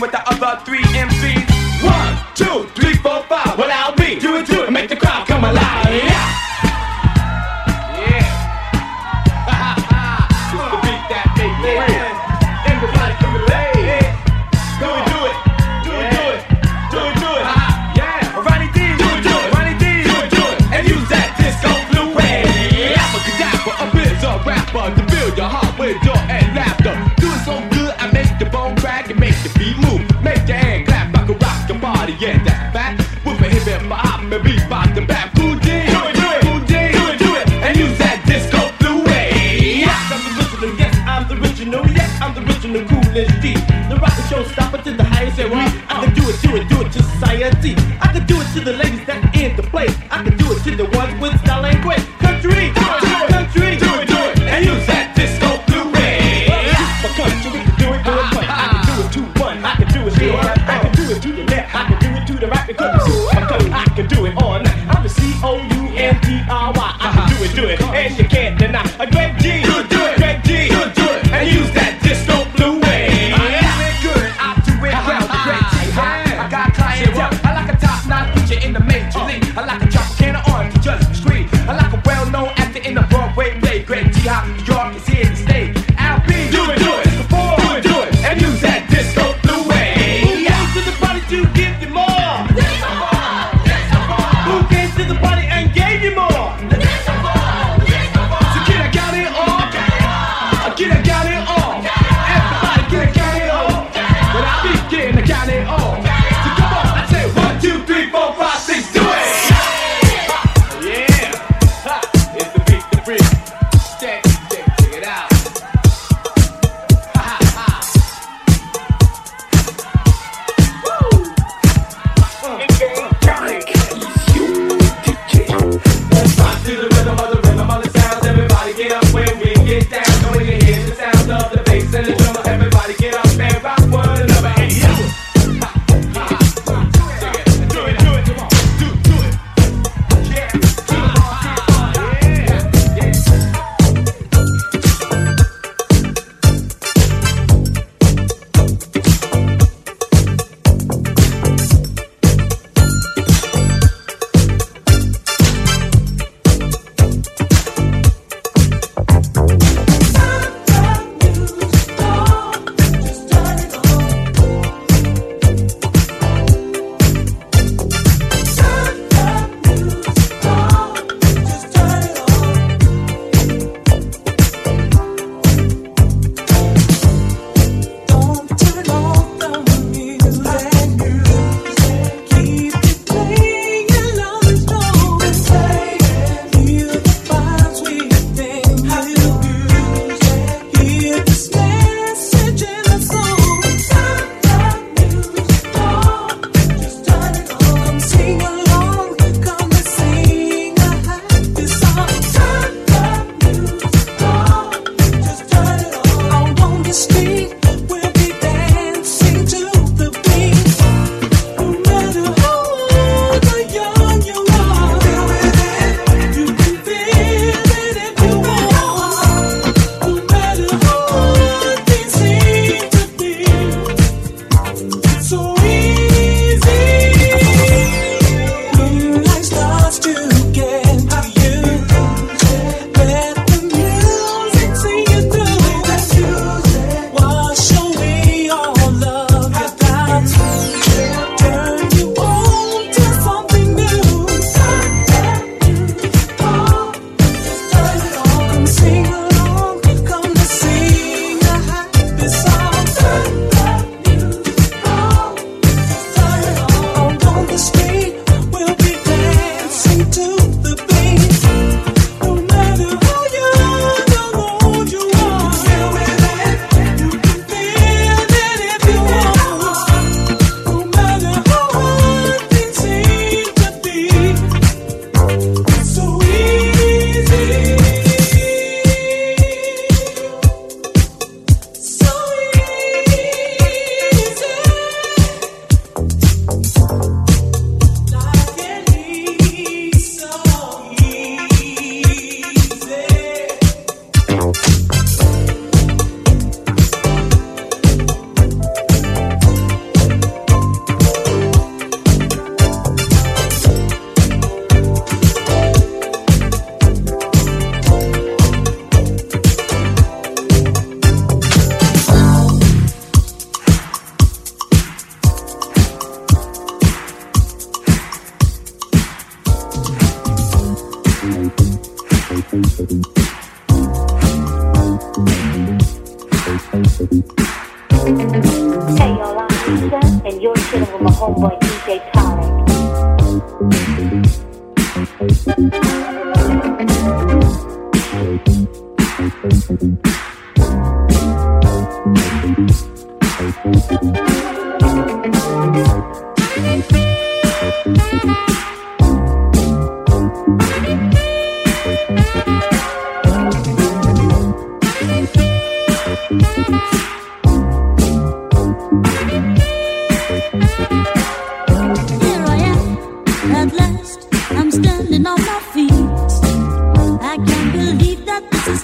with the other three. body, yeah, that's fat. Whip a hip my bop and bebop and bap. Who did? Do it, do it, Cool D. Do it, do it, and use that disco blue way. Yes, I'm the original, yes, I'm the original, yes, I'm the original, coolest D. The rocket show stopper to the highest and we. I can do it, do it, do it to society. I can do it to the ladies that in the place. I can do it to the ones with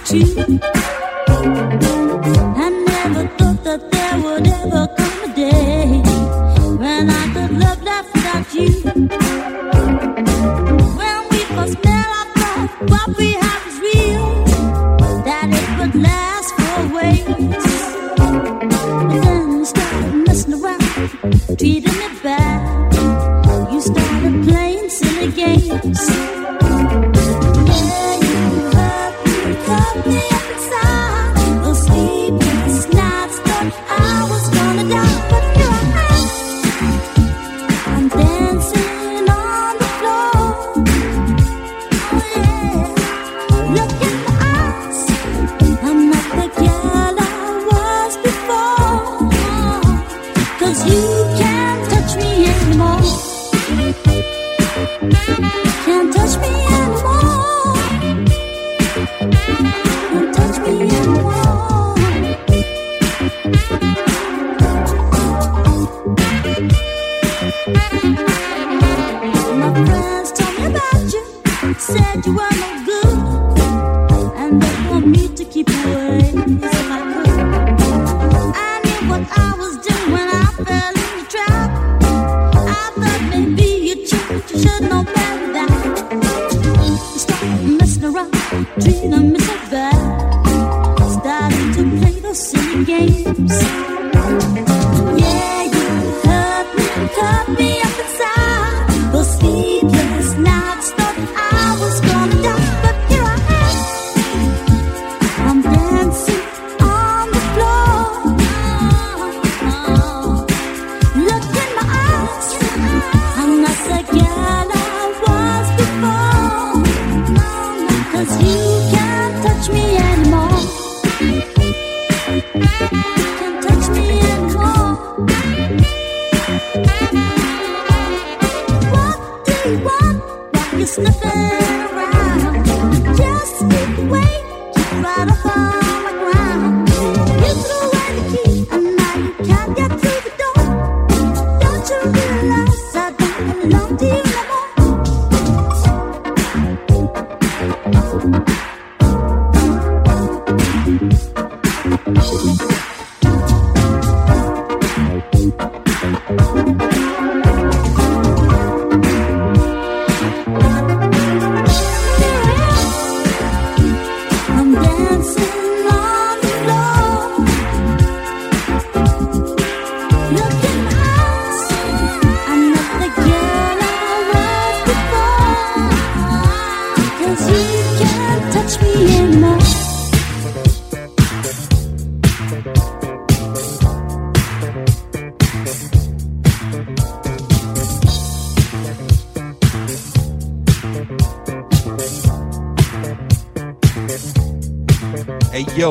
cheap.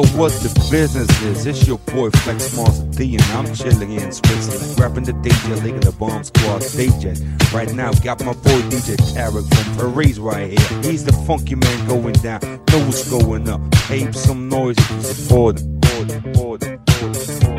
What the business is. It's your boy Flex Mars D, and I'm chilling in Switzerland, rapping the DJ League of the Bomb Squad DJ. Right now, got my boy DJ Tarek from Paris right here. He's the funky man going down, know what's going up. Ape some noise support him. Support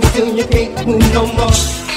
Gonna turn the lights down low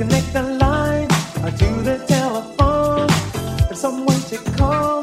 connect the line to the telephone. If someone should call.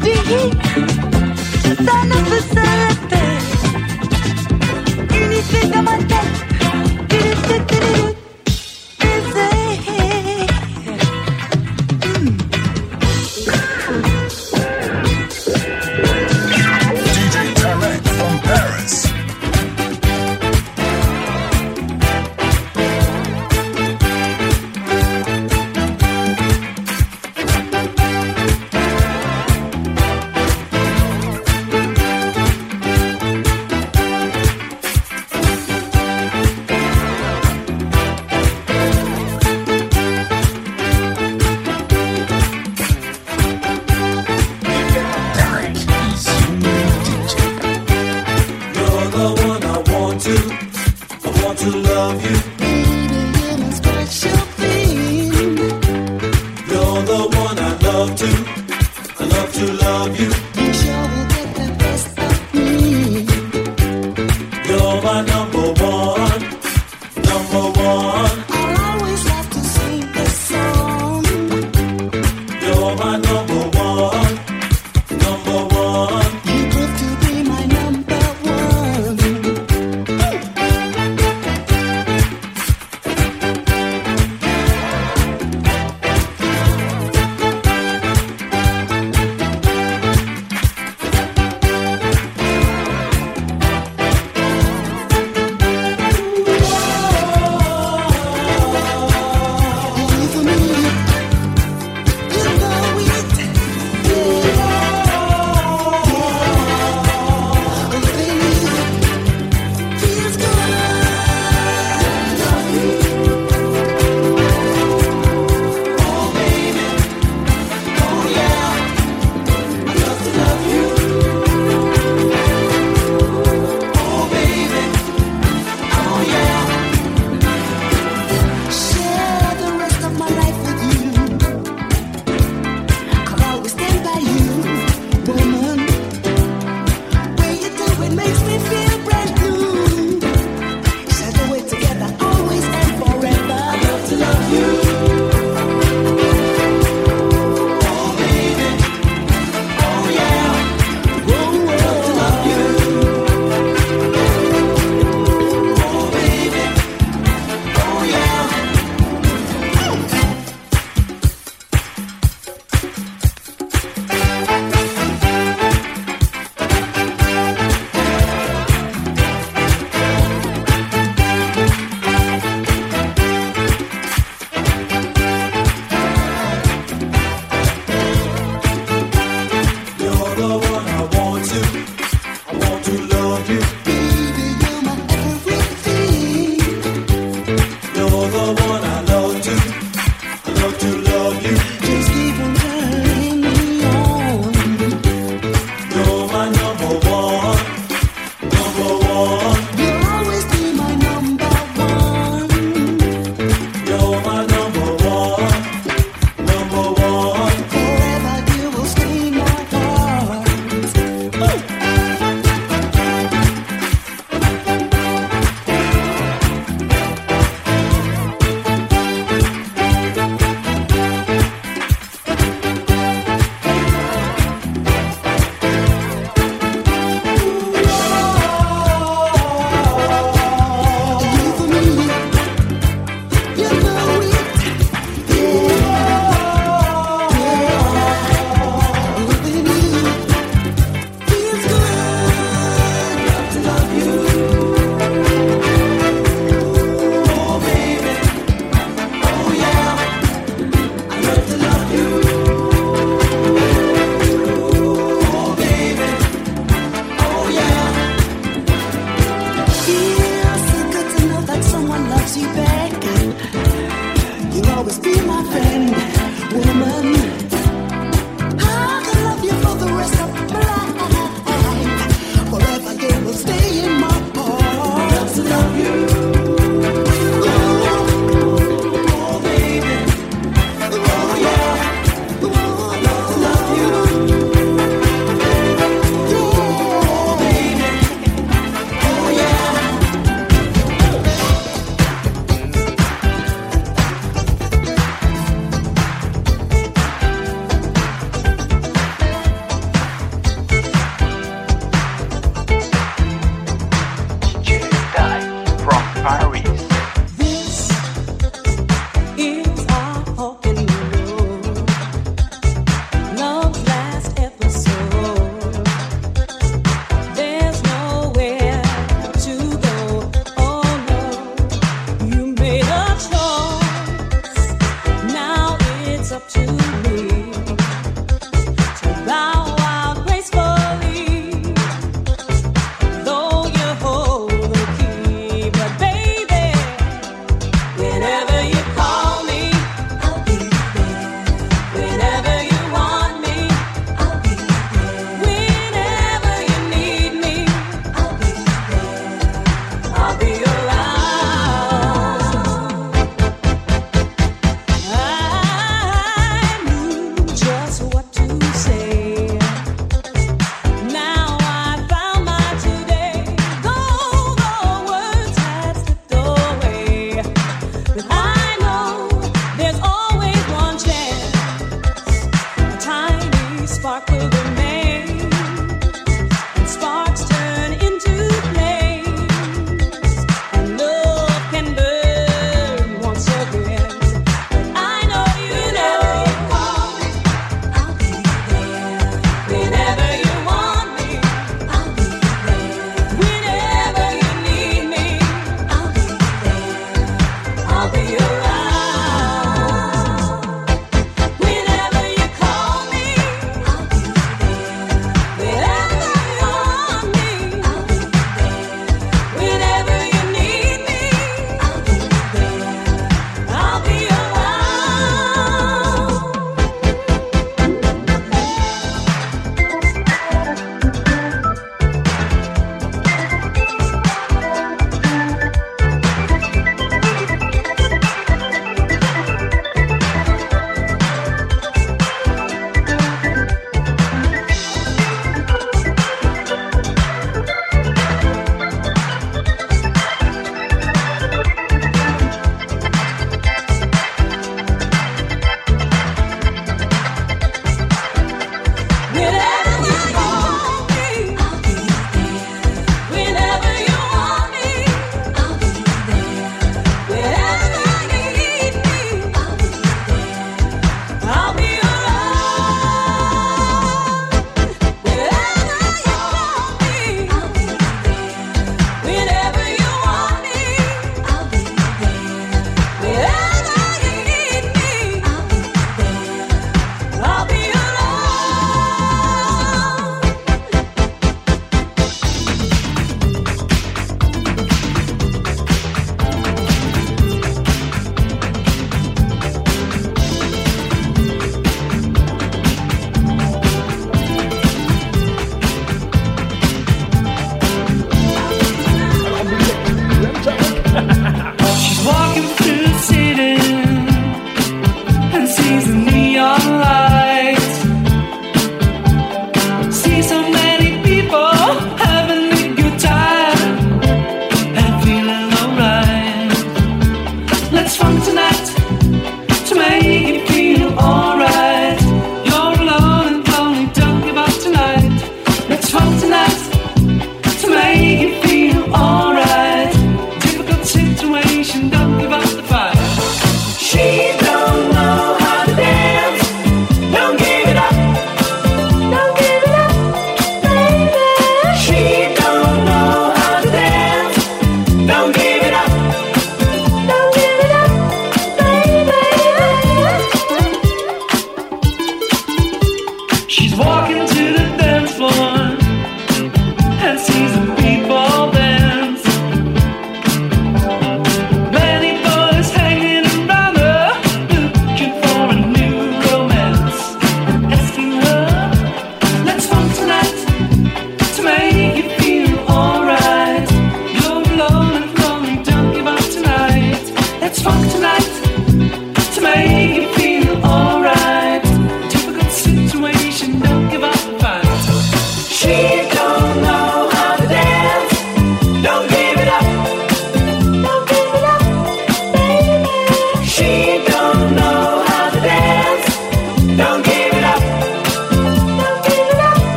Que